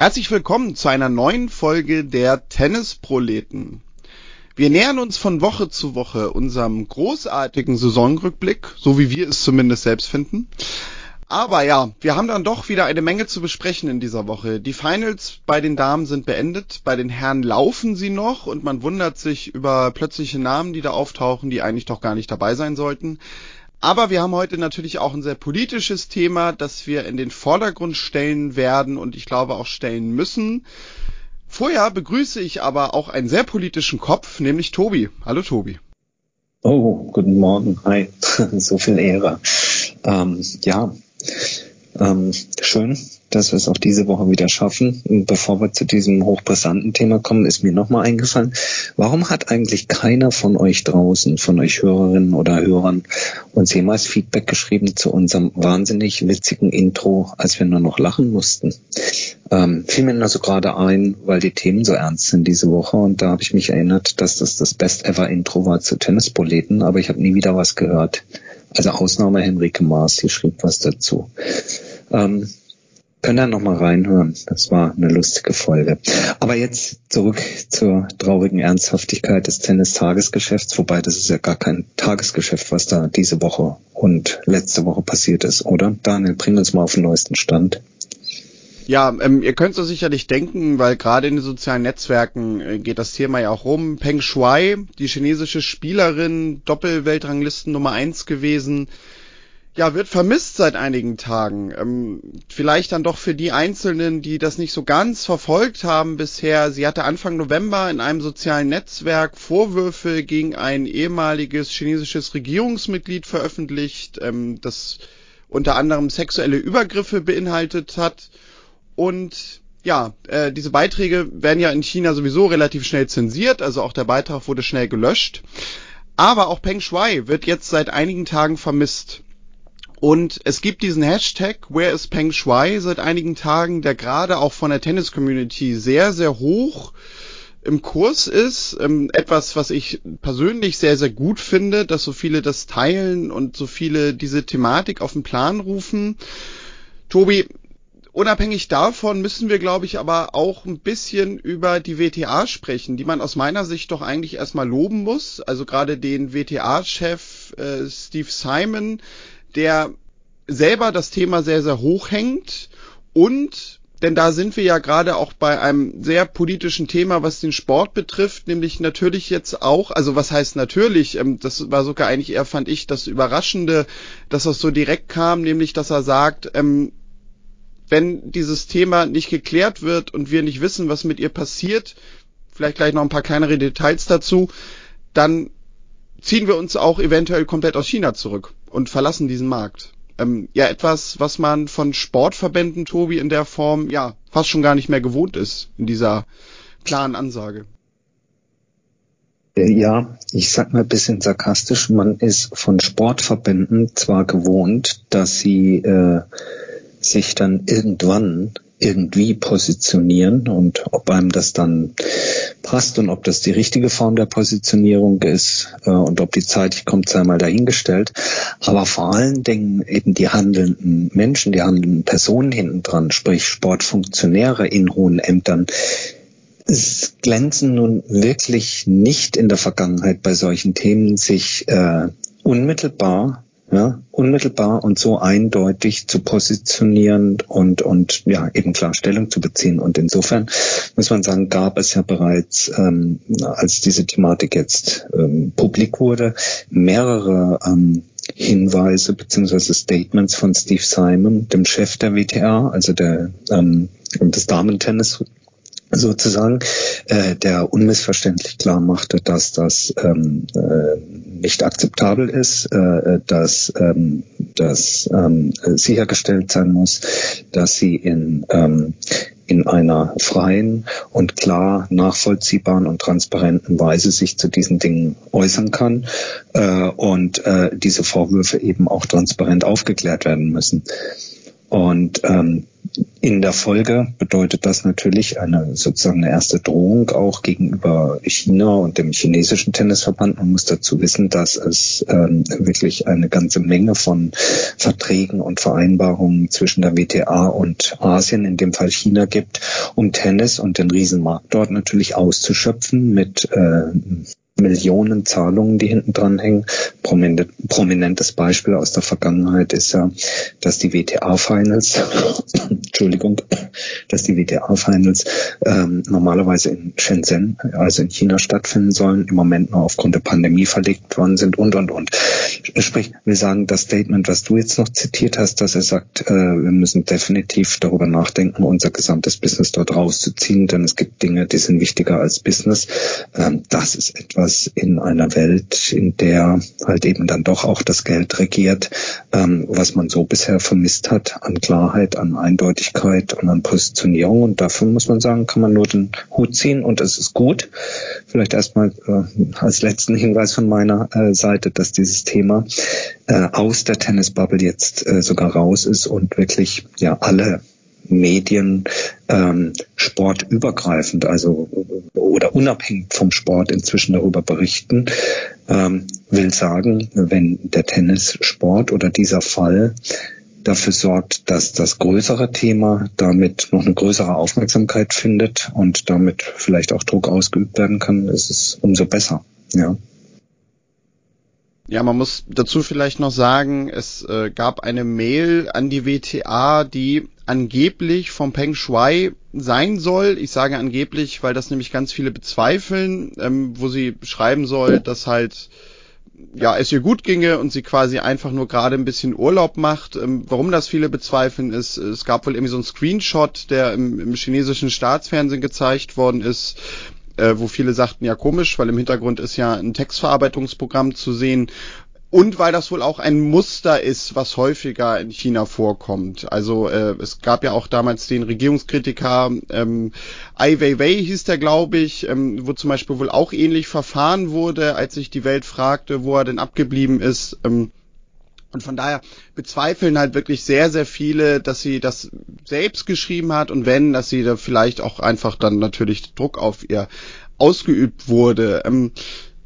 Herzlich willkommen zu einer neuen Folge der Tennisproleten. Wir nähern uns von Woche zu Woche unserem großartigen Saisonrückblick, so wie wir es zumindest selbst finden. Aber ja, wir haben dann doch wieder eine Menge zu besprechen in dieser Woche. Die Finals bei den Damen sind beendet, bei den Herren laufen sie noch und man wundert sich über plötzliche Namen, die da auftauchen, die eigentlich doch gar nicht dabei sein sollten. Aber wir haben heute natürlich auch ein sehr politisches Thema, das wir in den Vordergrund stellen werden und ich glaube auch stellen müssen. Vorher begrüße ich aber auch einen sehr politischen Kopf, nämlich Tobi. Hallo Tobi. Oh, guten Morgen. Hi. so viel Ehre. Ähm, ja, ähm, schön, dass wir es auch diese Woche wieder schaffen. Und bevor wir zu diesem hochbrisanten Thema kommen, ist mir nochmal eingefallen, warum hat eigentlich keiner von euch draußen, von euch Hörerinnen oder Hörern, uns jemals Feedback geschrieben zu unserem wahnsinnig witzigen Intro, als wir nur noch lachen mussten? Ähm, fiel mir nur so gerade ein, weil die Themen so ernst sind diese Woche und da habe ich mich erinnert, dass das das Best-Ever-Intro war zu Tennisproleten, aber ich habe nie wieder was gehört. Also Ausnahme Henrike Maas, die schrieb was dazu. Ähm, können da nochmal reinhören. Das war eine lustige Folge. Aber jetzt zurück zur traurigen Ernsthaftigkeit des Tennis-Tagesgeschäfts, wobei das ist ja gar kein Tagesgeschäft, was da diese Woche und letzte Woche passiert ist, oder? Daniel, bring uns mal auf den neuesten Stand. Ja, ähm, ihr könnt es sicherlich denken, weil gerade in den sozialen Netzwerken äh, geht das Thema ja auch rum. Peng Shuai, die chinesische Spielerin, Doppelweltranglisten Nummer eins gewesen, ja, wird vermisst seit einigen Tagen. Ähm, vielleicht dann doch für die Einzelnen, die das nicht so ganz verfolgt haben bisher. Sie hatte Anfang November in einem sozialen Netzwerk Vorwürfe gegen ein ehemaliges chinesisches Regierungsmitglied veröffentlicht, ähm, das unter anderem sexuelle Übergriffe beinhaltet hat. Und ja, äh, diese Beiträge werden ja in China sowieso relativ schnell zensiert, also auch der Beitrag wurde schnell gelöscht. Aber auch Peng Shuai wird jetzt seit einigen Tagen vermisst. Und es gibt diesen Hashtag Where is Peng Shuai seit einigen Tagen, der gerade auch von der Tennis-Community sehr, sehr hoch im Kurs ist. Ähm, etwas, was ich persönlich sehr, sehr gut finde, dass so viele das teilen und so viele diese Thematik auf den Plan rufen. Tobi, unabhängig davon müssen wir, glaube ich, aber auch ein bisschen über die WTA sprechen, die man aus meiner Sicht doch eigentlich erstmal loben muss. Also gerade den WTA-Chef äh, Steve Simon, der selber das Thema sehr, sehr hoch hängt und denn da sind wir ja gerade auch bei einem sehr politischen Thema, was den Sport betrifft, nämlich natürlich jetzt auch, also was heißt natürlich, ähm, das war sogar eigentlich eher, fand ich, das Überraschende, dass das so direkt kam, nämlich dass er sagt, ähm, wenn dieses Thema nicht geklärt wird und wir nicht wissen, was mit ihr passiert, vielleicht gleich noch ein paar kleinere Details dazu, dann ziehen wir uns auch eventuell komplett aus China zurück und verlassen diesen Markt. Ähm, ja, etwas, was man von Sportverbänden, Tobi, in der Form, ja, fast schon gar nicht mehr gewohnt ist, in dieser klaren Ansage. Äh, ja, ich sag mal ein bisschen sarkastisch, man ist von Sportverbänden zwar gewohnt, dass sie äh, sich dann irgendwann irgendwie positionieren und ob einem das dann passt und ob das die richtige Form der Positionierung ist äh, und ob die Zeit kommt, sei mal dahingestellt. Aber vor allen Dingen eben die handelnden Menschen, die handelnden Personen hinten dran, sprich Sportfunktionäre in hohen Ämtern, glänzen nun wirklich nicht in der Vergangenheit bei solchen Themen, sich äh, unmittelbar ja, unmittelbar und so eindeutig zu positionieren und, und ja, eben klar Stellung zu beziehen. Und insofern muss man sagen, gab es ja bereits, ähm, als diese Thematik jetzt ähm, publik wurde, mehrere ähm, Hinweise beziehungsweise Statements von Steve Simon, dem Chef der WTA, also der ähm, des Damentennis sozusagen, äh, der unmissverständlich klar machte, dass das ähm, äh, nicht akzeptabel ist, äh, dass ähm, dass ähm, sichergestellt sein muss, dass sie in ähm, in einer freien und klar nachvollziehbaren und transparenten Weise sich zu diesen Dingen äußern kann äh, und äh, diese Vorwürfe eben auch transparent aufgeklärt werden müssen. Und ähm, in der Folge bedeutet das natürlich eine sozusagen eine erste Drohung auch gegenüber China und dem chinesischen Tennisverband. Man muss dazu wissen, dass es ähm, wirklich eine ganze Menge von Verträgen und Vereinbarungen zwischen der WTA und Asien, in dem Fall China gibt, um Tennis und den Riesenmarkt dort natürlich auszuschöpfen mit äh, Millionen Zahlungen, die hinten dran hängen. prominentes Beispiel aus der Vergangenheit ist ja, dass die WTA-Finals, Entschuldigung, dass die WTA-Finals ähm, normalerweise in Shenzhen, also in China stattfinden sollen, im Moment nur aufgrund der Pandemie verlegt worden sind und, und, und. Sprich, wir sagen, das Statement, was du jetzt noch zitiert hast, dass er sagt, äh, wir müssen definitiv darüber nachdenken, unser gesamtes Business dort rauszuziehen, denn es gibt Dinge, die sind wichtiger als Business. Ähm, das ist etwas, was in einer Welt, in der halt eben dann doch auch das Geld regiert, ähm, was man so bisher vermisst hat an Klarheit, an Eindeutigkeit und an Positionierung. Und dafür muss man sagen, kann man nur den Hut ziehen und es ist gut. Vielleicht erstmal äh, als letzten Hinweis von meiner äh, Seite, dass dieses Thema äh, aus der Tennisbubble jetzt äh, sogar raus ist und wirklich ja alle Medien ähm, sportübergreifend, also oder unabhängig vom Sport inzwischen darüber berichten, ähm, will sagen, wenn der Tennissport oder dieser Fall dafür sorgt, dass das größere Thema damit noch eine größere Aufmerksamkeit findet und damit vielleicht auch Druck ausgeübt werden kann, ist es umso besser. Ja. Ja, man muss dazu vielleicht noch sagen, es äh, gab eine Mail an die WTA, die angeblich vom Peng Shui sein soll. Ich sage angeblich, weil das nämlich ganz viele bezweifeln, ähm, wo sie schreiben soll, dass halt ja, es ihr gut ginge und sie quasi einfach nur gerade ein bisschen Urlaub macht. Ähm, warum das viele bezweifeln ist, es gab wohl irgendwie so einen Screenshot, der im, im chinesischen Staatsfernsehen gezeigt worden ist, äh, wo viele sagten, ja komisch, weil im Hintergrund ist ja ein Textverarbeitungsprogramm zu sehen. Und weil das wohl auch ein Muster ist, was häufiger in China vorkommt. Also äh, es gab ja auch damals den Regierungskritiker ähm, Ai Weiwei hieß der, glaube ich, ähm, wo zum Beispiel wohl auch ähnlich verfahren wurde, als sich die Welt fragte, wo er denn abgeblieben ist. Ähm, und von daher bezweifeln halt wirklich sehr, sehr viele, dass sie das selbst geschrieben hat und wenn, dass sie da vielleicht auch einfach dann natürlich Druck auf ihr ausgeübt wurde. Ähm,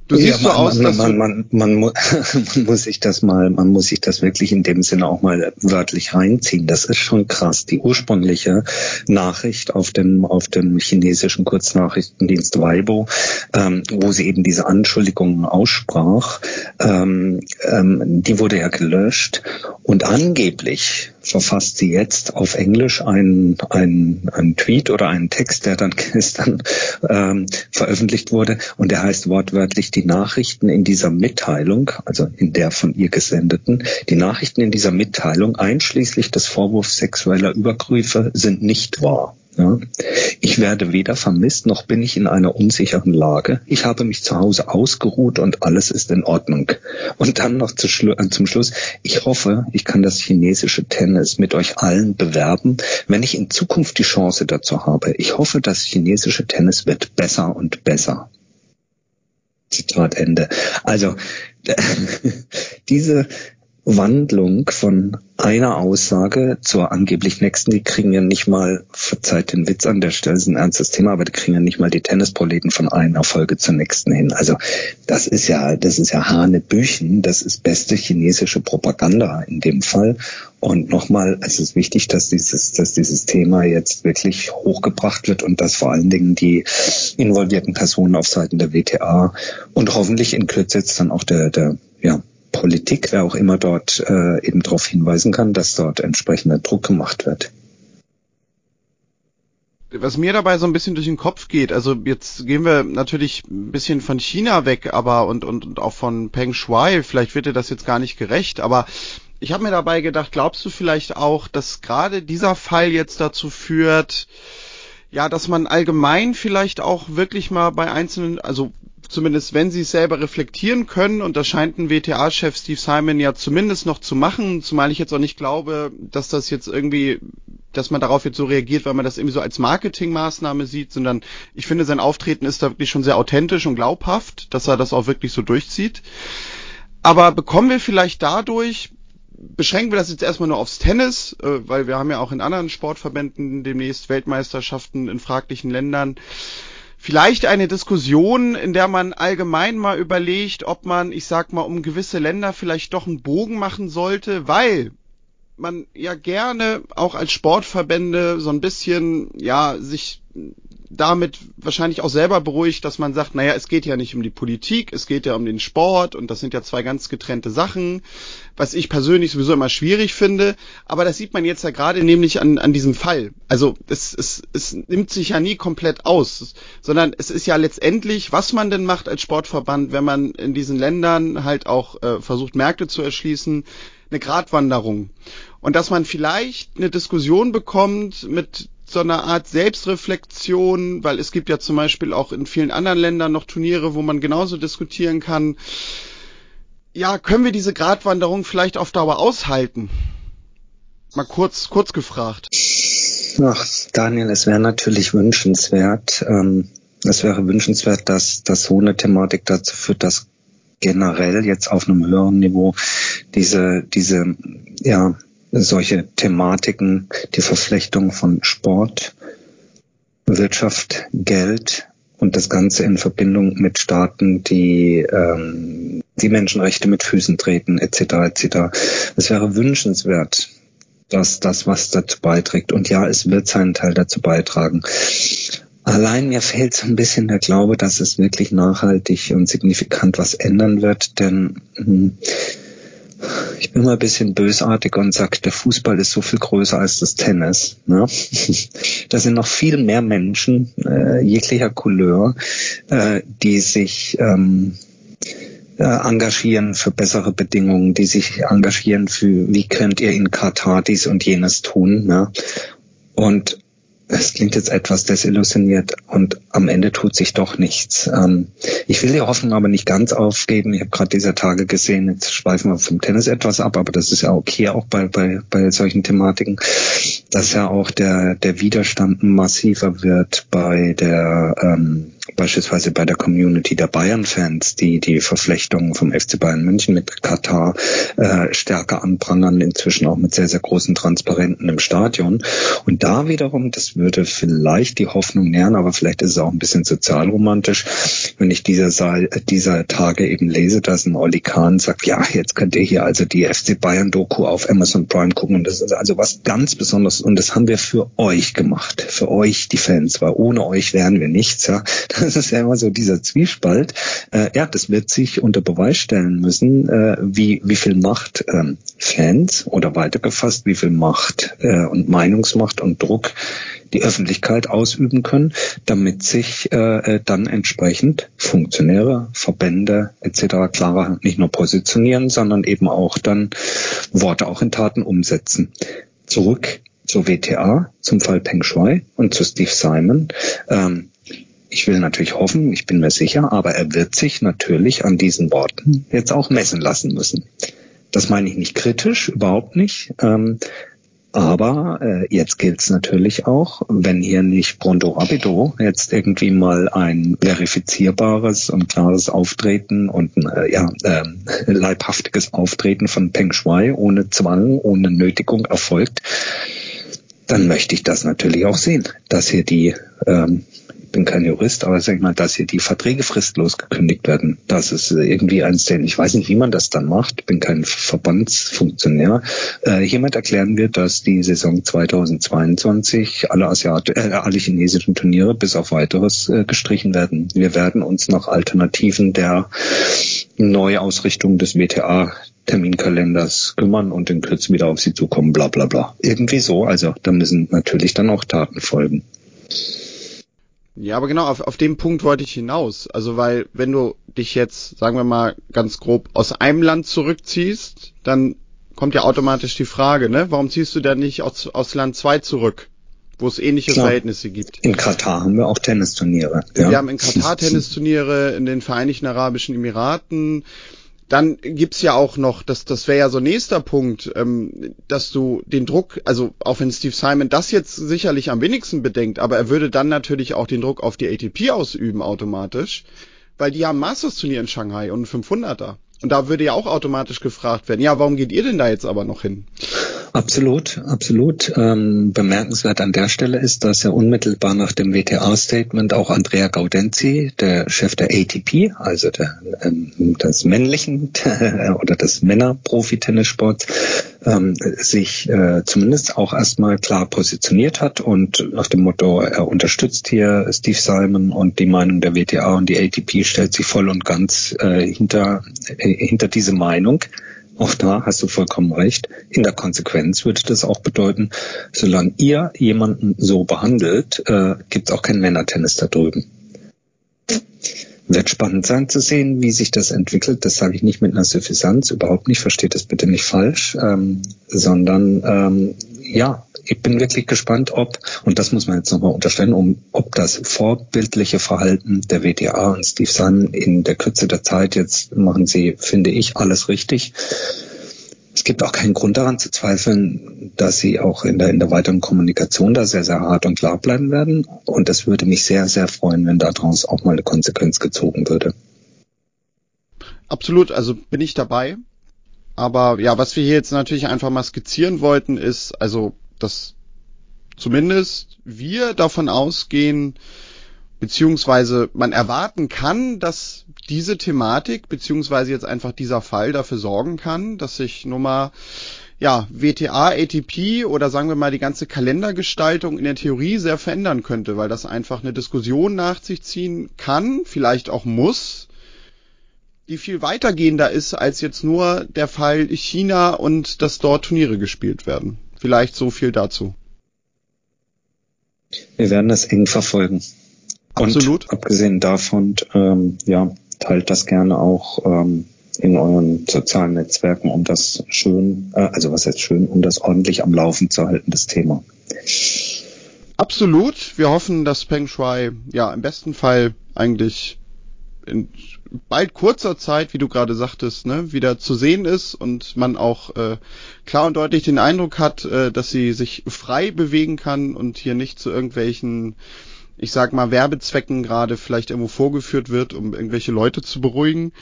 Du siehst ja, so aus, man, dass man, man, man, man, man muss sich das mal, man muss sich das wirklich in dem Sinne auch mal wörtlich reinziehen. Das ist schon krass. Die ursprüngliche Nachricht auf dem auf dem chinesischen Kurznachrichtendienst Weibo, ähm, wo sie eben diese Anschuldigungen aussprach, ähm, ähm, die wurde ja gelöscht und angeblich verfasst sie jetzt auf Englisch einen, einen, einen Tweet oder einen Text, der dann gestern ähm, veröffentlicht wurde und der heißt wortwörtlich die Nachrichten in dieser Mitteilung, also in der von ihr gesendeten, die Nachrichten in dieser Mitteilung einschließlich des Vorwurfs sexueller Übergriffe sind nicht wahr. Ja. Ich werde weder vermisst, noch bin ich in einer unsicheren Lage. Ich habe mich zu Hause ausgeruht und alles ist in Ordnung. Und dann noch zu Schlu äh, zum Schluss, ich hoffe, ich kann das chinesische Tennis mit euch allen bewerben, wenn ich in Zukunft die Chance dazu habe. Ich hoffe, das chinesische Tennis wird besser und besser. Zitat Ende. Also diese Wandlung von einer Aussage zur angeblich nächsten, die kriegen ja nicht mal, verzeiht den Witz an der Stelle, ist ein ernstes Thema, aber die kriegen ja nicht mal die Tennisproleten von einer Folge zur nächsten hin. Also das ist ja, das ist ja Hanebüchen, das ist beste chinesische Propaganda in dem Fall. Und nochmal, es ist wichtig, dass dieses, dass dieses Thema jetzt wirklich hochgebracht wird und dass vor allen Dingen die involvierten Personen auf Seiten der WTA und hoffentlich in Kürze jetzt dann auch der, der, ja, Politik, wer auch immer dort äh, eben darauf hinweisen kann, dass dort entsprechender Druck gemacht wird. Was mir dabei so ein bisschen durch den Kopf geht, also jetzt gehen wir natürlich ein bisschen von China weg, aber und, und, und auch von Peng Shuai, vielleicht wird dir das jetzt gar nicht gerecht, aber ich habe mir dabei gedacht, glaubst du vielleicht auch, dass gerade dieser Fall jetzt dazu führt, ja, dass man allgemein vielleicht auch wirklich mal bei einzelnen, also zumindest wenn sie es selber reflektieren können, und das scheint ein WTA-Chef Steve Simon ja zumindest noch zu machen, zumal ich jetzt auch nicht glaube, dass das jetzt irgendwie, dass man darauf jetzt so reagiert, weil man das irgendwie so als Marketingmaßnahme sieht, sondern ich finde, sein Auftreten ist da wirklich schon sehr authentisch und glaubhaft, dass er das auch wirklich so durchzieht. Aber bekommen wir vielleicht dadurch beschränken wir das jetzt erstmal nur aufs Tennis, äh, weil wir haben ja auch in anderen Sportverbänden demnächst Weltmeisterschaften in fraglichen Ländern. Vielleicht eine Diskussion, in der man allgemein mal überlegt, ob man, ich sag mal, um gewisse Länder vielleicht doch einen Bogen machen sollte, weil man ja gerne auch als Sportverbände so ein bisschen, ja, sich damit wahrscheinlich auch selber beruhigt, dass man sagt, naja, es geht ja nicht um die Politik, es geht ja um den Sport und das sind ja zwei ganz getrennte Sachen, was ich persönlich sowieso immer schwierig finde. Aber das sieht man jetzt ja gerade nämlich an, an diesem Fall. Also es, es, es nimmt sich ja nie komplett aus, sondern es ist ja letztendlich, was man denn macht als Sportverband, wenn man in diesen Ländern halt auch äh, versucht, Märkte zu erschließen, eine Gratwanderung. Und dass man vielleicht eine Diskussion bekommt mit so einer Art Selbstreflexion, weil es gibt ja zum Beispiel auch in vielen anderen Ländern noch Turniere, wo man genauso diskutieren kann. Ja, können wir diese Gratwanderung vielleicht auf Dauer aushalten? Mal kurz, kurz gefragt. Ach, Daniel, es wäre natürlich wünschenswert. Ähm, es wäre wünschenswert, dass, dass so eine Thematik dazu führt, dass generell jetzt auf einem höheren Niveau diese, diese, ja, solche Thematiken, die Verflechtung von Sport, Wirtschaft, Geld und das Ganze in Verbindung mit Staaten, die ähm, die Menschenrechte mit Füßen treten, etc. etc. Es wäre wünschenswert, dass das was dazu beiträgt. Und ja, es wird seinen Teil dazu beitragen. Allein mir fehlt so ein bisschen der Glaube, dass es wirklich nachhaltig und signifikant was ändern wird, denn hm, ich bin mal ein bisschen bösartig und sage, der Fußball ist so viel größer als das Tennis. Ne? da sind noch viel mehr Menschen äh, jeglicher Couleur, äh, die sich ähm, äh, engagieren für bessere Bedingungen, die sich engagieren für, wie könnt ihr in Katar dies und jenes tun. Ne? Und es klingt jetzt etwas desillusioniert und am Ende tut sich doch nichts. Ähm, ich will die Hoffnung aber nicht ganz aufgeben. Ich habe gerade dieser Tage gesehen, jetzt schweifen wir vom Tennis etwas ab, aber das ist ja okay auch bei, bei, bei solchen Thematiken, dass ja auch der, der Widerstand massiver wird bei der ähm, beispielsweise bei der Community der Bayern-Fans, die die Verflechtungen vom FC Bayern München mit Katar äh, stärker anprangern, inzwischen auch mit sehr, sehr großen Transparenten im Stadion. Und da wiederum, das würde vielleicht die Hoffnung nähern, aber vielleicht ist es auch ein bisschen sozialromantisch, wenn ich dieser, Saal, dieser Tage eben lese, dass ein Oli Kahn sagt, ja, jetzt könnt ihr hier also die FC Bayern-Doku auf Amazon Prime gucken. Und das ist also was ganz Besonderes. Und das haben wir für euch gemacht, für euch, die Fans, weil ohne euch wären wir nichts. Ja das ist ja immer so dieser Zwiespalt. Äh, ja, das wird sich unter Beweis stellen müssen, äh, wie, wie viel Macht ähm, Fans oder weitergefasst, wie viel Macht äh, und Meinungsmacht und Druck die Öffentlichkeit ausüben können, damit sich äh, äh dann entsprechend Funktionäre, Verbände etc. klarer nicht nur positionieren, sondern eben auch dann Worte auch in Taten umsetzen. Zurück zur WTA, zum Fall Peng Shui und zu Steve Simon. Ähm, ich will natürlich hoffen, ich bin mir sicher, aber er wird sich natürlich an diesen Worten jetzt auch messen lassen müssen. Das meine ich nicht kritisch, überhaupt nicht. Ähm, aber äh, jetzt gilt es natürlich auch, wenn hier nicht pronto rapido jetzt irgendwie mal ein verifizierbares und klares Auftreten und äh, ja, äh, leibhaftiges Auftreten von Peng Shui ohne Zwang, ohne Nötigung erfolgt, dann möchte ich das natürlich auch sehen, dass hier die ähm, bin kein Jurist, aber sag ich mal, dass hier die Verträge fristlos gekündigt werden. Das ist irgendwie eins der, ich weiß nicht, wie man das dann macht, bin kein Verbandsfunktionär. Äh, hiermit erklären wir, dass die Saison 2022 alle Asiat äh, alle chinesischen Turniere bis auf weiteres äh, gestrichen werden. Wir werden uns nach Alternativen der Neuausrichtung des WTA Terminkalenders kümmern und in Kürze wieder auf sie zukommen, bla bla bla. Irgendwie so, also da müssen natürlich dann auch Taten folgen. Ja, aber genau, auf, auf den Punkt wollte ich hinaus. Also, weil, wenn du dich jetzt, sagen wir mal, ganz grob aus einem Land zurückziehst, dann kommt ja automatisch die Frage, ne? Warum ziehst du denn nicht aus, aus Land 2 zurück? Wo es ähnliche Klar. Verhältnisse gibt. In Katar haben wir auch Tennisturniere. Ja. Wir haben in Katar Tennisturniere, in den Vereinigten Arabischen Emiraten, dann gibt's ja auch noch, das, das wäre ja so nächster Punkt, ähm, dass du den Druck, also auch wenn Steve Simon das jetzt sicherlich am wenigsten bedenkt, aber er würde dann natürlich auch den Druck auf die ATP ausüben automatisch, weil die haben Masters Turnier in Shanghai und 500er. Und da würde ja auch automatisch gefragt werden, ja, warum geht ihr denn da jetzt aber noch hin? Absolut, absolut. Ähm, bemerkenswert an der Stelle ist, dass ja unmittelbar nach dem WTA-Statement auch Andrea Gaudenzi, der Chef der ATP, also der, ähm, des männlichen oder des Männer-Profi-Tennissports, ähm, sich äh, zumindest auch erstmal klar positioniert hat und nach dem Motto, er unterstützt hier Steve Simon und die Meinung der WTA und die ATP stellt sich voll und ganz äh, hinter, äh, hinter diese Meinung. Auch da hast du vollkommen recht. In der Konsequenz würde das auch bedeuten, solange ihr jemanden so behandelt, äh, gibt es auch kein Männertennis da drüben. Wird spannend sein zu sehen, wie sich das entwickelt. Das sage ich nicht mit einer Suffisanz, überhaupt nicht, versteht das bitte nicht falsch, ähm, sondern ähm, ja, ich bin wirklich gespannt, ob, und das muss man jetzt nochmal unterstellen, um, ob das vorbildliche Verhalten der WTA und Steve Sun in der Kürze der Zeit jetzt machen sie, finde ich, alles richtig. Es gibt auch keinen Grund daran zu zweifeln, dass sie auch in der, in der weiteren Kommunikation da sehr, sehr hart und klar bleiben werden. Und das würde mich sehr, sehr freuen, wenn daraus auch mal eine Konsequenz gezogen würde. Absolut, also bin ich dabei. Aber ja, was wir hier jetzt natürlich einfach mal skizzieren wollten, ist, also dass zumindest wir davon ausgehen, beziehungsweise man erwarten kann, dass diese Thematik, beziehungsweise jetzt einfach dieser Fall dafür sorgen kann, dass sich nun mal ja, WTA, ATP oder sagen wir mal die ganze Kalendergestaltung in der Theorie sehr verändern könnte, weil das einfach eine Diskussion nach sich ziehen kann, vielleicht auch muss, die viel weitergehender ist als jetzt nur der Fall China und dass dort Turniere gespielt werden. Vielleicht so viel dazu. Wir werden das eng verfolgen. Absolut. Und abgesehen davon, ähm, ja, teilt das gerne auch ähm, in euren sozialen Netzwerken, um das schön, äh, also was jetzt schön, um das ordentlich am Laufen zu halten, das Thema. Absolut. Wir hoffen, dass Peng Shui ja im besten Fall eigentlich in bald kurzer Zeit, wie du gerade sagtest, ne, wieder zu sehen ist und man auch äh, klar und deutlich den Eindruck hat, äh, dass sie sich frei bewegen kann und hier nicht zu irgendwelchen, ich sag mal, Werbezwecken gerade vielleicht irgendwo vorgeführt wird, um irgendwelche Leute zu beruhigen.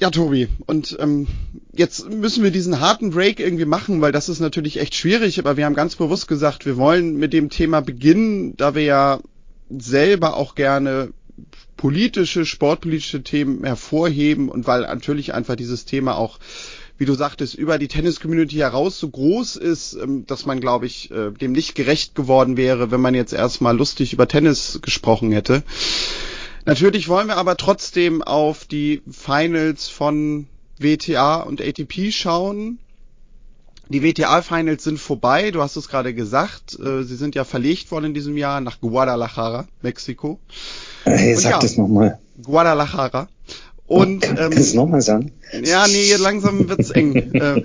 Ja, Tobi, und ähm, jetzt müssen wir diesen harten Break irgendwie machen, weil das ist natürlich echt schwierig, aber wir haben ganz bewusst gesagt, wir wollen mit dem Thema beginnen, da wir ja selber auch gerne politische, sportpolitische Themen hervorheben und weil natürlich einfach dieses Thema auch wie du sagtest, über die Tennis-Community heraus so groß ist, ähm, dass man, glaube ich, äh, dem nicht gerecht geworden wäre, wenn man jetzt erstmal lustig über Tennis gesprochen hätte. Natürlich wollen wir aber trotzdem auf die Finals von WTA und ATP schauen. Die WTA-Finals sind vorbei, du hast es gerade gesagt. Äh, sie sind ja verlegt worden in diesem Jahr nach Guadalajara, Mexiko. Hey, sag ja, das nochmal. Guadalajara. Und, ähm, kannst du nochmal sagen? Ja, nee, langsam wird's eng. äh,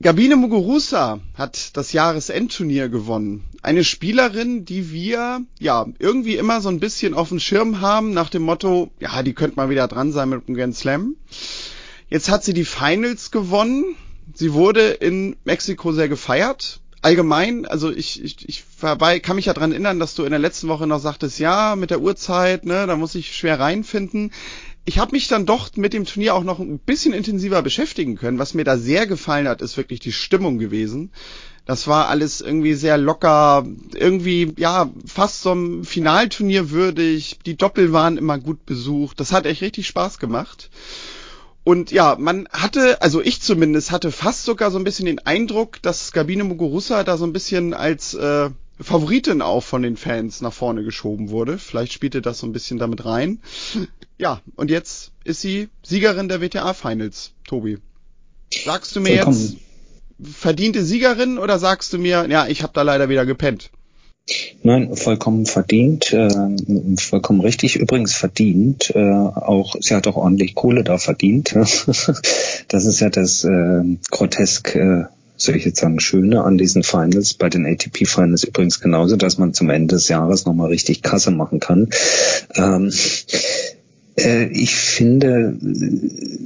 Gabine Muguruza hat das Jahresendturnier gewonnen. Eine Spielerin, die wir ja irgendwie immer so ein bisschen auf dem Schirm haben, nach dem Motto, ja, die könnte mal wieder dran sein mit dem Grand Slam. Jetzt hat sie die Finals gewonnen. Sie wurde in Mexiko sehr gefeiert allgemein, also ich, ich, ich dabei kann mich ja dran erinnern, dass du in der letzten Woche noch sagtest, ja, mit der Uhrzeit, ne, da muss ich schwer reinfinden. Ich habe mich dann doch mit dem Turnier auch noch ein bisschen intensiver beschäftigen können. Was mir da sehr gefallen hat, ist wirklich die Stimmung gewesen. Das war alles irgendwie sehr locker, irgendwie, ja, fast so ein Finalturnier würdig. Die Doppel waren immer gut besucht. Das hat echt richtig Spaß gemacht. Und ja, man hatte, also ich zumindest hatte fast sogar so ein bisschen den Eindruck, dass Gabine Muguruza da so ein bisschen als äh, Favoritin auch von den Fans nach vorne geschoben wurde. Vielleicht spielte das so ein bisschen damit rein. Ja, und jetzt ist sie Siegerin der WTA Finals, Tobi. Sagst du mir Vollkommen. jetzt verdiente Siegerin oder sagst du mir, ja, ich habe da leider wieder gepennt? Nein, vollkommen verdient, äh, vollkommen richtig. Übrigens verdient, äh, auch sie hat auch ordentlich Kohle da verdient. das ist ja das äh, grotesk, äh, soll ich jetzt sagen, Schöne an diesen Finals, bei den ATP Finals übrigens genauso, dass man zum Ende des Jahres nochmal richtig Kasse machen kann. Ähm, äh, ich finde,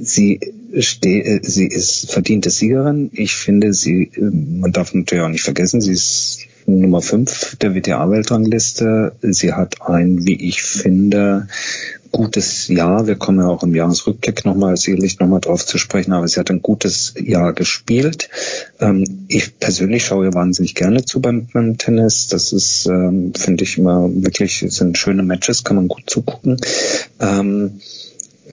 sie äh, sie ist verdiente Siegerin. Ich finde, sie, äh, man darf natürlich auch nicht vergessen, sie ist Nummer 5 der WTA-Weltrangliste. Sie hat ein, wie ich finde, gutes Jahr. Wir kommen ja auch im Jahresrückblick nochmal sicherlich nochmal drauf zu sprechen, aber sie hat ein gutes Jahr gespielt. Ähm, ich persönlich schaue ihr wahnsinnig gerne zu beim, beim Tennis. Das ist, ähm, finde ich immer wirklich, sind schöne Matches, kann man gut zugucken. Ähm,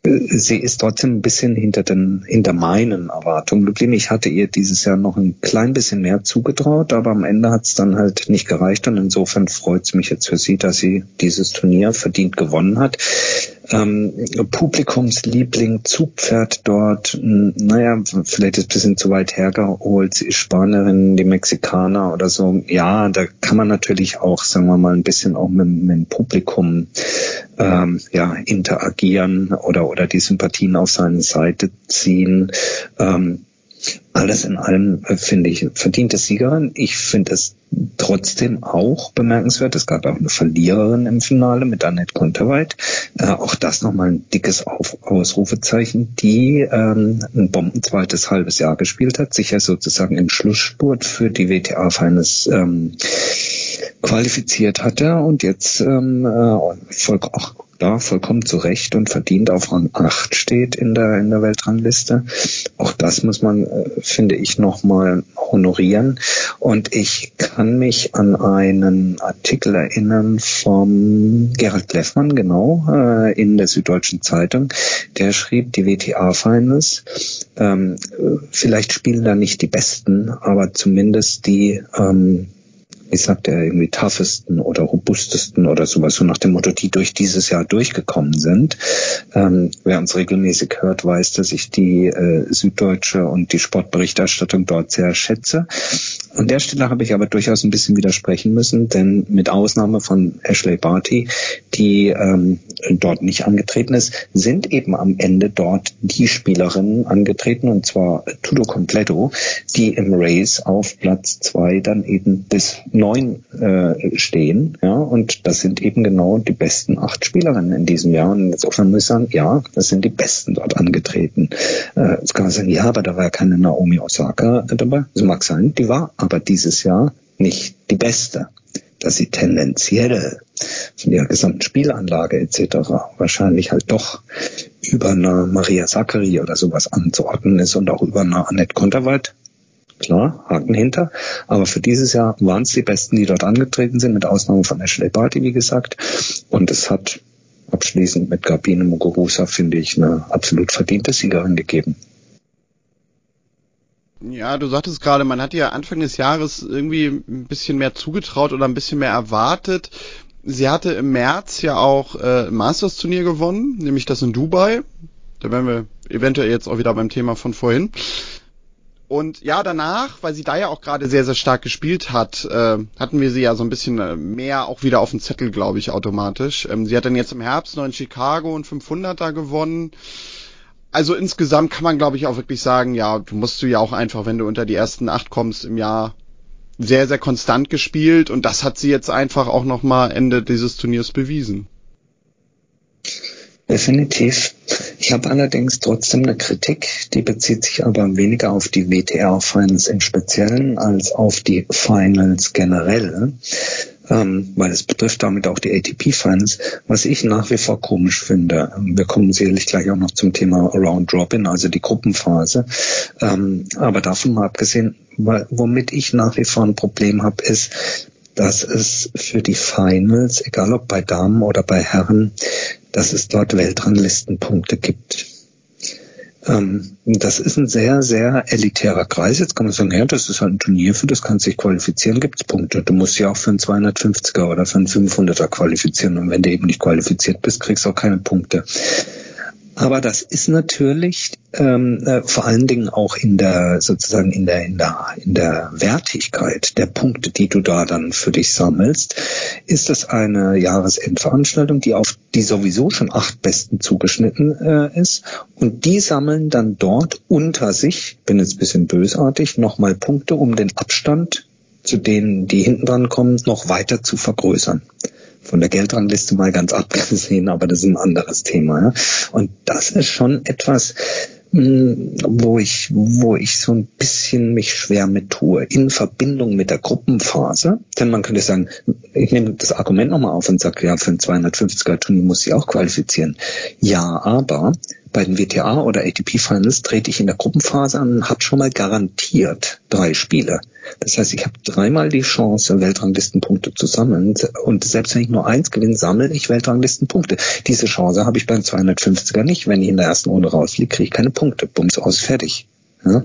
sie ist trotzdem ein bisschen hinter den, hinter meinen Erwartungen geblieben. Ich hatte ihr dieses Jahr noch ein klein bisschen mehr zugetraut, aber am Ende hat es dann halt nicht gereicht und insofern freut es mich jetzt für sie, dass sie dieses Turnier verdient gewonnen hat ähm, Publikumsliebling, Zugpferd dort, naja, vielleicht ist ein bisschen zu weit hergeholt, sie ist Spanierin, die Mexikaner oder so. Ja, da kann man natürlich auch, sagen wir mal, ein bisschen auch mit, mit dem Publikum ähm, ja, interagieren oder, oder die Sympathien auf seine Seite ziehen. Ähm, alles in allem äh, finde ich verdiente Siegerin. Ich finde es trotzdem auch bemerkenswert. Es gab auch eine Verliererin im Finale mit Annette Konterweit. Äh, auch das nochmal ein dickes Auf Ausrufezeichen, die ähm, ein bombenzweites halbes Jahr gespielt hat, sich ja sozusagen im Schlussspurt für die WTA-Finals ähm, qualifiziert hatte und jetzt ähm, äh, voll, auch da vollkommen zu Recht und verdient auf Rang 8 steht in der, in der Weltrangliste. Auch das muss man, äh, finde ich, nochmal honorieren. Und ich kann mich an einen Artikel erinnern vom Gerald Leffmann, genau, äh, in der Süddeutschen Zeitung. Der schrieb, die WTA-Finals, ähm, vielleicht spielen da nicht die Besten, aber zumindest die ähm, wie sagt er, irgendwie toughesten oder robustesten oder sowas, so nach dem Motto, die durch dieses Jahr durchgekommen sind. Ähm, wer uns regelmäßig hört, weiß, dass ich die äh, Süddeutsche und die Sportberichterstattung dort sehr schätze. An der Stelle habe ich aber durchaus ein bisschen widersprechen müssen, denn mit Ausnahme von Ashley Barty, die ähm, dort nicht angetreten ist, sind eben am Ende dort die Spielerinnen angetreten, und zwar Tudo Completo, die im Race auf Platz zwei dann eben bis neun äh, stehen. Ja, und das sind eben genau die besten acht Spielerinnen in diesem Jahr. Und insofern muss ich sagen, ja, das sind die besten dort angetreten. Äh, jetzt kann man sagen, ja, aber da war ja keine Naomi Osaka dabei. Das mag sein, die war aber dieses Jahr nicht die beste. Dass sie tendenziell von ihrer gesamten Spielanlage etc. wahrscheinlich halt doch über eine Maria Zachary oder sowas anzuordnen ist und auch über eine Annette Konterweit Klar, Haken hinter. Aber für dieses Jahr waren es die Besten, die dort angetreten sind, mit Ausnahme von Ashley Barty, wie gesagt. Und es hat abschließend mit Gabine Muguruza, finde ich, eine absolut verdiente Siegerin gegeben. Ja, du sagtest gerade, man hat ja Anfang des Jahres irgendwie ein bisschen mehr zugetraut oder ein bisschen mehr erwartet. Sie hatte im März ja auch äh, Masters-Turnier gewonnen, nämlich das in Dubai. Da wären wir eventuell jetzt auch wieder beim Thema von vorhin. Und ja, danach, weil sie da ja auch gerade sehr, sehr stark gespielt hat, äh, hatten wir sie ja so ein bisschen äh, mehr auch wieder auf dem Zettel, glaube ich, automatisch. Ähm, sie hat dann jetzt im Herbst noch in Chicago und 500er gewonnen. Also insgesamt kann man, glaube ich, auch wirklich sagen, ja, du musst du ja auch einfach, wenn du unter die ersten acht kommst im Jahr, sehr, sehr konstant gespielt und das hat sie jetzt einfach auch nochmal Ende dieses Turniers bewiesen. Definitiv. Ich habe allerdings trotzdem eine Kritik, die bezieht sich aber weniger auf die WTR-Finals im Speziellen als auf die Finals generell, ähm, weil es betrifft damit auch die ATP-Finals, was ich nach wie vor komisch finde. Wir kommen sicherlich gleich auch noch zum Thema Round Robin, also die Gruppenphase. Ähm, aber davon mal abgesehen, womit ich nach wie vor ein Problem habe, ist, dass es für die Finals, egal ob bei Damen oder bei Herren, dass es dort Weltranglistenpunkte gibt. Ähm, das ist ein sehr, sehr elitärer Kreis. Jetzt kann man sagen, ja, das ist halt ein Turnier, für das kannst du dich qualifizieren, gibt's Punkte. Du musst ja auch für einen 250er oder für einen 500er qualifizieren. Und wenn du eben nicht qualifiziert bist, kriegst du auch keine Punkte. Aber das ist natürlich ähm, äh, vor allen Dingen auch in der sozusagen in der in der in der Wertigkeit der Punkte, die du da dann für dich sammelst, ist das eine Jahresendveranstaltung, die auf die sowieso schon acht Besten zugeschnitten äh, ist. Und die sammeln dann dort unter sich, bin jetzt ein bisschen bösartig, nochmal Punkte, um den Abstand zu denen, die hinten dran kommen, noch weiter zu vergrößern von der Geldrangliste mal ganz abgesehen, aber das ist ein anderes Thema. Ja? Und das ist schon etwas, hm, wo ich, wo ich so ein bisschen mich schwer mit tue, in Verbindung mit der Gruppenphase. Denn man könnte sagen, ich nehme das Argument nochmal auf und sage, ja, für ein 250er Turnier muss sie auch qualifizieren. Ja, aber bei den WTA oder ATP Finals trete ich in der Gruppenphase an und habe schon mal garantiert drei Spiele. Das heißt, ich habe dreimal die Chance, Weltranglistenpunkte zu sammeln. Und selbst wenn ich nur eins gewinne, sammle ich Weltranglistenpunkte. Diese Chance habe ich beim 250er nicht. Wenn ich in der ersten Runde rausfliege, kriege ich keine Punkte. Bums aus, fertig. Ja?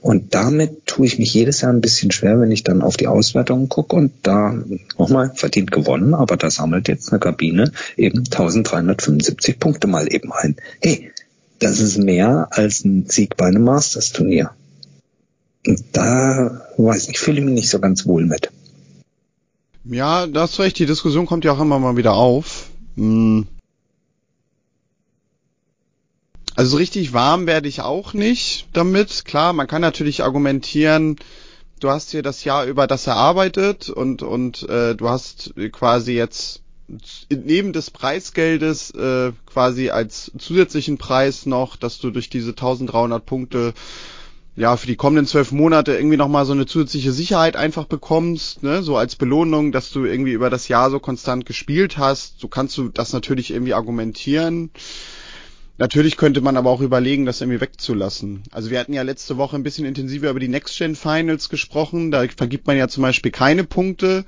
Und damit tue ich mich jedes Jahr ein bisschen schwer, wenn ich dann auf die Auswertungen gucke und da nochmal verdient gewonnen, aber da sammelt jetzt eine Kabine eben 1375 Punkte mal eben ein. Hey, das ist mehr als ein Sieg bei einem Masters-Turnier. Und da weiß ich, fühle mich nicht so ganz wohl mit. Ja, da hast recht, die Diskussion kommt ja auch immer mal wieder auf. Hm. Also richtig warm werde ich auch nicht damit. Klar, man kann natürlich argumentieren, du hast hier das Jahr über das erarbeitet und und äh, du hast quasi jetzt neben des Preisgeldes äh, quasi als zusätzlichen Preis noch, dass du durch diese 1300 Punkte ja für die kommenden zwölf Monate irgendwie nochmal so eine zusätzliche Sicherheit einfach bekommst, ne? so als Belohnung, dass du irgendwie über das Jahr so konstant gespielt hast. So kannst du das natürlich irgendwie argumentieren. Natürlich könnte man aber auch überlegen, das irgendwie wegzulassen. Also wir hatten ja letzte Woche ein bisschen intensiver über die Next Gen Finals gesprochen. Da vergibt man ja zum Beispiel keine Punkte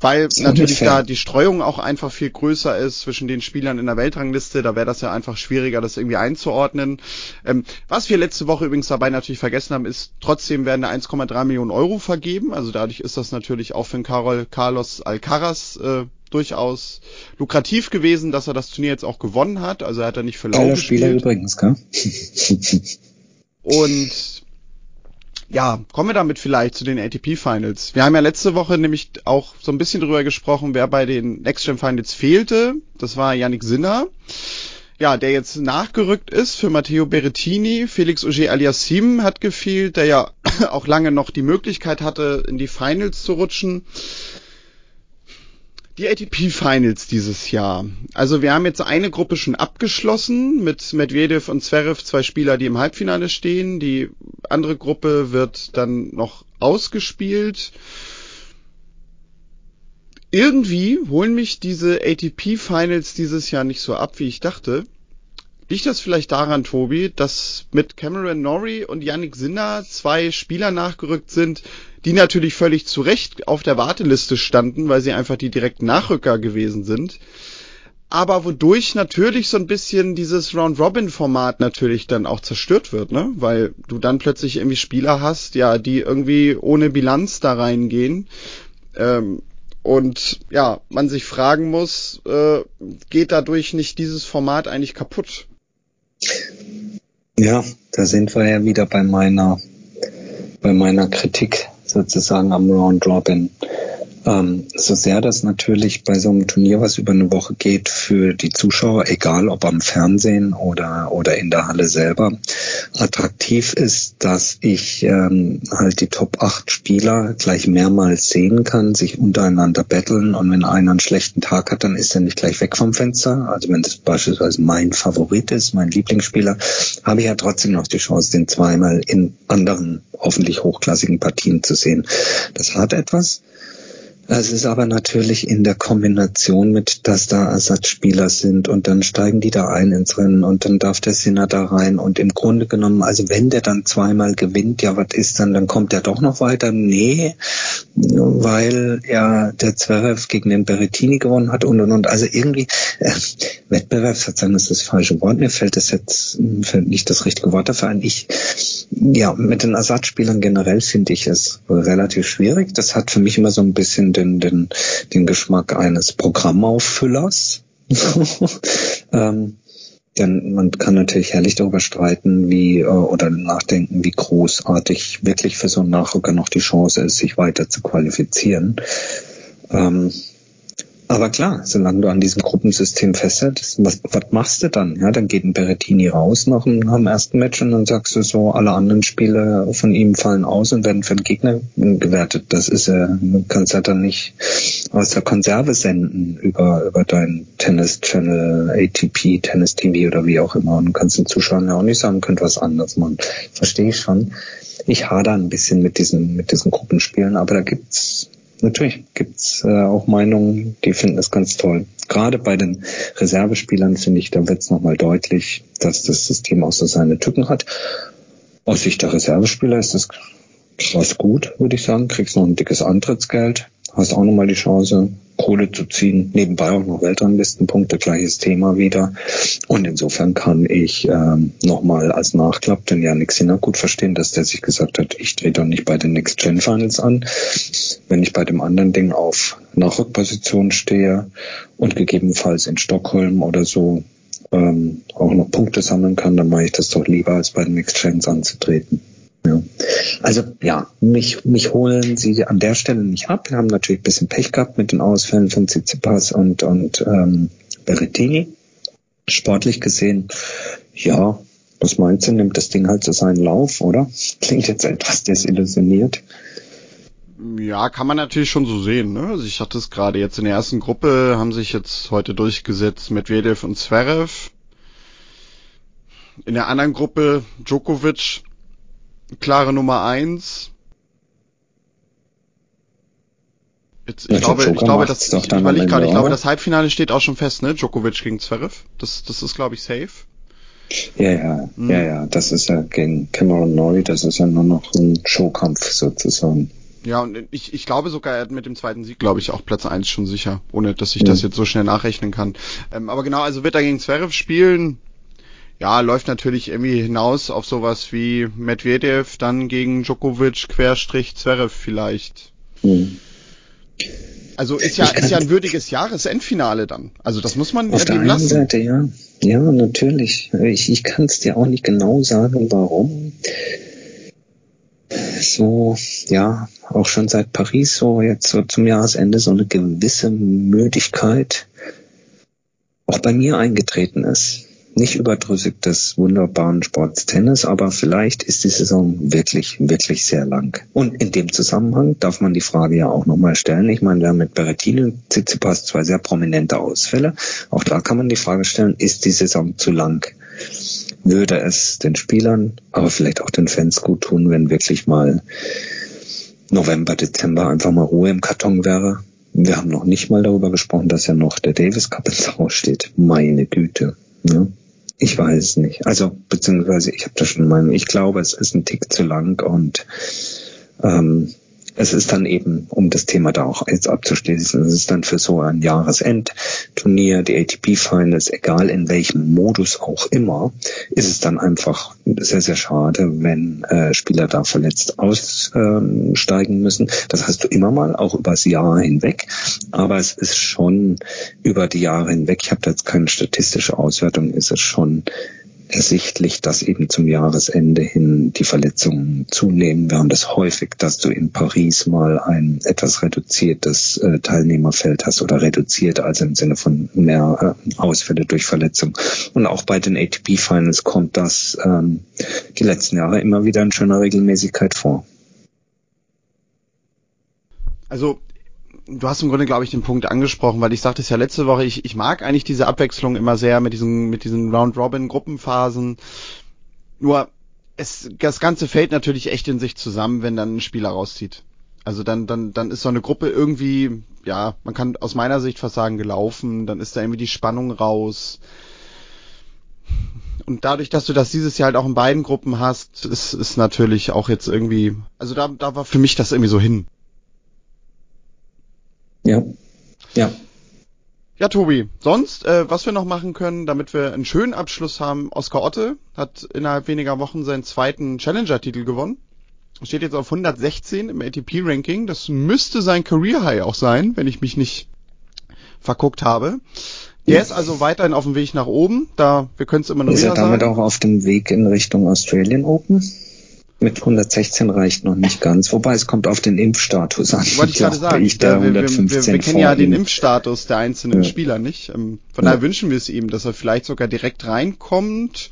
weil natürlich da die Streuung auch einfach viel größer ist zwischen den Spielern in der Weltrangliste. Da wäre das ja einfach schwieriger, das irgendwie einzuordnen. Ähm, was wir letzte Woche übrigens dabei natürlich vergessen haben, ist, trotzdem werden da 1,3 Millionen Euro vergeben. Also dadurch ist das natürlich auch für Carol Carlos Alcaraz äh, durchaus lukrativ gewesen, dass er das Turnier jetzt auch gewonnen hat. Also er hat er nicht für lau Spieler übrigens, gell? Und ja, kommen wir damit vielleicht zu den ATP Finals. Wir haben ja letzte Woche nämlich auch so ein bisschen drüber gesprochen, wer bei den Next Gen Finals fehlte. Das war Yannick Sinner. Ja, der jetzt nachgerückt ist für Matteo Berrettini. Felix Auger Aliassim hat gefehlt, der ja auch lange noch die Möglichkeit hatte, in die Finals zu rutschen. Die ATP Finals dieses Jahr. Also wir haben jetzt eine Gruppe schon abgeschlossen mit Medvedev und Zverev, zwei Spieler, die im Halbfinale stehen. Die andere Gruppe wird dann noch ausgespielt. Irgendwie holen mich diese ATP Finals dieses Jahr nicht so ab, wie ich dachte. Liegt das vielleicht daran, Tobi, dass mit Cameron Norrie und Yannick Sinner zwei Spieler nachgerückt sind, die natürlich völlig zu Recht auf der Warteliste standen, weil sie einfach die direkten Nachrücker gewesen sind. Aber wodurch natürlich so ein bisschen dieses Round-Robin-Format natürlich dann auch zerstört wird, ne? Weil du dann plötzlich irgendwie Spieler hast, ja, die irgendwie ohne Bilanz da reingehen. Ähm, und ja, man sich fragen muss, äh, geht dadurch nicht dieses Format eigentlich kaputt? Ja, da sind wir ja wieder bei meiner, bei meiner Kritik sozusagen am Round Robin. Ähm, so sehr das natürlich bei so einem Turnier, was über eine Woche geht, für die Zuschauer, egal ob am Fernsehen oder, oder in der Halle selber, attraktiv ist, dass ich ähm, halt die Top 8 Spieler gleich mehrmals sehen kann, sich untereinander betteln und wenn einer einen schlechten Tag hat, dann ist er nicht gleich weg vom Fenster. Also wenn das beispielsweise mein Favorit ist, mein Lieblingsspieler, habe ich ja trotzdem noch die Chance, den zweimal in anderen hoffentlich hochklassigen Partien zu sehen. Das hat etwas. Es ist aber natürlich in der Kombination mit, dass da Ersatzspieler sind und dann steigen die da ein ins Rennen und dann darf der Sinner da rein und im Grunde genommen, also wenn der dann zweimal gewinnt, ja, was ist dann, dann kommt der doch noch weiter? Nee, weil ja der Zverev gegen den Berrettini gewonnen hat und und und. Also irgendwie, äh, Wettbewerbsverzeichnis ist das falsche Wort, mir fällt das jetzt, fällt nicht das richtige Wort dafür ein. Ich, ja, mit den Ersatzspielern generell finde ich es relativ schwierig. Das hat für mich immer so ein bisschen den, den, den Geschmack eines Programmauffüllers. ähm, denn man kann natürlich herrlich darüber streiten, wie äh, oder nachdenken, wie großartig wirklich für so einen Nachrücker noch die Chance ist, sich weiter zu qualifizieren. Ähm, aber klar, solange du an diesem Gruppensystem festhältst, was, was machst du dann? Ja, dann geht ein Berettini raus nach dem, nach dem ersten Match und dann sagst du so, alle anderen Spiele von ihm fallen aus und werden für den Gegner gewertet. Das ist ja, du kannst ja dann nicht aus der Konserve senden über, über dein Tennis-Channel, ATP, Tennis TV oder wie auch immer. Und kannst den Zuschauern ja auch nicht sagen, könnt was anderes machen. Verstehe ich schon. Ich hader ein bisschen mit diesen, mit diesen Gruppenspielen, aber da gibt's natürlich gibt's äh, auch Meinungen, die finden es ganz toll. Gerade bei den Reservespielern finde ich, da wird es nochmal deutlich, dass das System auch so seine Tücken hat. Aus Sicht der Reservespieler ist das krass gut, würde ich sagen. Kriegst noch ein dickes Antrittsgeld, hast auch nochmal die Chance, Kohle zu ziehen, nebenbei auch noch Weltranglistenpunkte, gleiches Thema wieder. Und insofern kann ich ähm, nochmal als Nachklapp den Janik Sinner gut verstehen, dass der sich gesagt hat, ich drehe doch nicht bei den Next Gen Finals an. Wenn ich bei dem anderen Ding auf Nachrückposition stehe und gegebenenfalls in Stockholm oder so ähm, auch noch Punkte sammeln kann, dann mache ich das doch lieber, als bei den Next Gens anzutreten. Also ja, mich, mich holen sie an der Stelle nicht ab. Wir haben natürlich ein bisschen Pech gehabt mit den Ausfällen von Tsitsipas und, und ähm, Berrettini. Sportlich gesehen, ja, was meinst du, nimmt das Ding halt so seinen Lauf, oder? Klingt jetzt etwas desillusioniert. Ja, kann man natürlich schon so sehen. Ne? Also ich hatte es gerade jetzt in der ersten Gruppe, haben sich jetzt heute durchgesetzt Medvedev und Zverev. In der anderen Gruppe Djokovic, klare Nummer eins. Jetzt, ich, glaube, ich glaube, dass ich, ich überlege gerade, ich glaube, das Halbfinale steht auch schon fest, ne? Djokovic gegen Zverev. Das, das ist, glaube ich, safe. Ja, ja, hm. ja, ja. Das ist ja gegen Cameron Neu, das ist ja nur noch ein Showkampf sozusagen. Ja, und ich, ich glaube sogar, er hat mit dem zweiten Sieg, glaube ich, auch Platz eins schon sicher, ohne dass ich ja. das jetzt so schnell nachrechnen kann. Ähm, aber genau, also wird er gegen Zverev spielen ja, läuft natürlich irgendwie hinaus auf sowas wie Medvedev dann gegen Djokovic Querstrich Zverev vielleicht. Mhm. Also ist ja, ist ja ein würdiges Jahresendfinale dann. Also das muss man auf der einen lassen. Seite, ja. Ja, natürlich. Ich, ich kann es dir auch nicht genau sagen, warum. So, ja, auch schon seit Paris so jetzt so zum Jahresende so eine gewisse Müdigkeit auch bei mir eingetreten ist nicht überdrüssig des wunderbaren Sports Tennis, aber vielleicht ist die Saison wirklich, wirklich sehr lang. Und in dem Zusammenhang darf man die Frage ja auch nochmal stellen. Ich meine, wir haben mit Berrettini und Tsitsipas zwei sehr prominente Ausfälle. Auch da kann man die Frage stellen, ist die Saison zu lang? Würde es den Spielern, aber vielleicht auch den Fans gut tun, wenn wirklich mal November, Dezember einfach mal Ruhe im Karton wäre? Wir haben noch nicht mal darüber gesprochen, dass ja noch der Davis Cup ins Haus steht. Meine Güte. Ja. Ich weiß nicht. Also beziehungsweise ich habe da schon Meinung. Ich glaube, es ist ein Tick zu lang und ähm, es ist dann eben, um das Thema da auch jetzt abzuschließen, es ist dann für so ein Jahresendturnier, die ATP Finals, egal in welchem Modus auch immer, ist es dann einfach sehr, sehr schade, wenn äh, Spieler da verletzt aussteigen müssen. Das hast du immer mal, auch übers Jahr hinweg. Aber es ist schon über die Jahre hinweg, ich habe da jetzt keine statistische Auswertung, ist es schon ersichtlich, dass eben zum Jahresende hin die Verletzungen zunehmen. Wir haben das häufig, dass du in Paris mal ein etwas reduziertes äh, Teilnehmerfeld hast oder reduziert, also im Sinne von mehr äh, Ausfälle durch Verletzung. Und auch bei den ATP Finals kommt das ähm, die letzten Jahre immer wieder in schöner Regelmäßigkeit vor. Also du hast im Grunde, glaube ich, den Punkt angesprochen, weil ich sagte es ja letzte Woche, ich, ich mag eigentlich diese Abwechslung immer sehr mit diesen, mit diesen Round-Robin-Gruppenphasen. Nur, es, das Ganze fällt natürlich echt in sich zusammen, wenn dann ein Spieler rauszieht. Also dann, dann, dann ist so eine Gruppe irgendwie, ja, man kann aus meiner Sicht fast sagen, gelaufen, dann ist da irgendwie die Spannung raus. Und dadurch, dass du das dieses Jahr halt auch in beiden Gruppen hast, ist, ist natürlich auch jetzt irgendwie, also da, da war für mich das irgendwie so hin. Ja. Ja. Ja, Tobi, sonst, äh, was wir noch machen können, damit wir einen schönen Abschluss haben, Oskar Otte hat innerhalb weniger Wochen seinen zweiten Challenger-Titel gewonnen. Steht jetzt auf 116 im ATP-Ranking. Das müsste sein Career-High auch sein, wenn ich mich nicht verguckt habe. Der ist also weiterhin auf dem Weg nach oben. Da, wir können es immer noch ist er damit sagen. auch auf dem Weg in Richtung Australian Open? Mit 116 reicht noch nicht ganz. Wobei es kommt auf den Impfstatus an. Wollte ich gerade sagen. Ich der Ja, wir, wir, 115 wir, wir kennen ja den. Impfstatus der einzelnen Ja. Spieler nicht. Ähm, Von Ja. daher wünschen wir es ihm, dass er vielleicht sogar direkt reinkommt.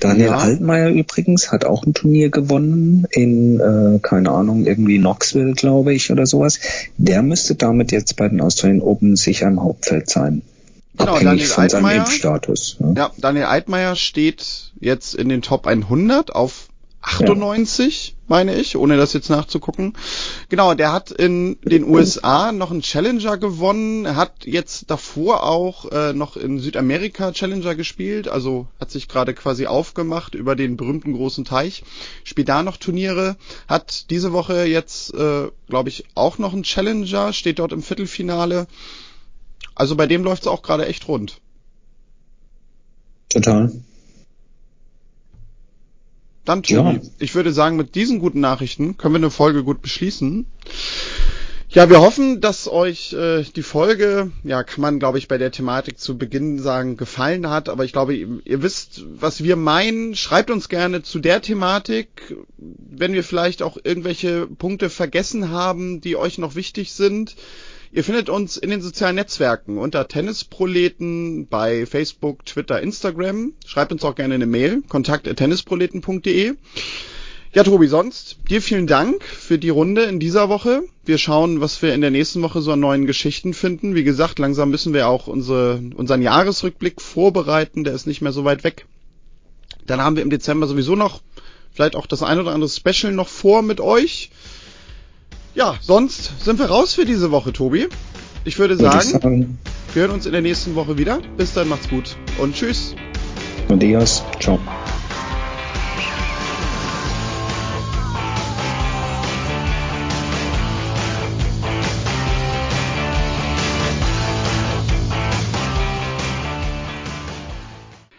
Daniel Ja. Altmaier übrigens hat auch ein Turnier gewonnen in, äh, keine Ahnung, irgendwie Knoxville, glaube ich, oder sowas. Der müsste damit jetzt bei den Australian Open sicher im Hauptfeld sein. Genau, Abhängig Daniel von seinem Altmaier. Impfstatus. Ja. Ja, Daniel Altmaier steht jetzt in den Top 100 auf 98, meine ich, ohne das jetzt nachzugucken. Genau, der hat in den USA noch einen Challenger gewonnen, Er hat jetzt davor auch äh, noch in Südamerika Challenger gespielt, also hat sich gerade quasi aufgemacht über den berühmten großen Teich, spielt da noch Turniere, hat diese Woche jetzt, äh, glaube ich, auch noch einen Challenger, steht dort im Viertelfinale. Also bei dem läuft's auch gerade echt rund. Total. Dann, Tobi, Ja. ich würde sagen, mit diesen guten Nachrichten können wir eine Folge gut beschließen. Ja, wir hoffen, dass euch äh, die Folge, ja, kann man, glaube ich, bei der Thematik zu Beginn sagen, gefallen hat. Aber ich glaube, ihr, ihr wisst, was wir meinen. Schreibt uns gerne zu der Thematik, wenn wir vielleicht auch irgendwelche Punkte vergessen haben, die euch noch wichtig sind. Ihr findet uns in den sozialen Netzwerken unter Tennisproleten bei Facebook, Twitter, Instagram. Schreibt uns auch gerne eine Mail, kontakt.tennisproleten.de. Ja, Tobi, sonst dir vielen Dank für die Runde in dieser Woche. Wir schauen, was wir in der nächsten Woche so an neuen Geschichten finden. Wie gesagt, langsam müssen wir auch unsere, unseren Jahresrückblick vorbereiten. Der ist nicht mehr so weit weg. Dann haben wir im Dezember sowieso noch vielleicht auch das ein oder andere Special noch vor mit euch. Ja, sonst sind wir raus für diese Woche, Tobi. Ich würde Würde ich sagen, sagen, wir hören uns in der nächsten Woche wieder. Bis dann, macht's gut und tschüss. Adios. Ciao.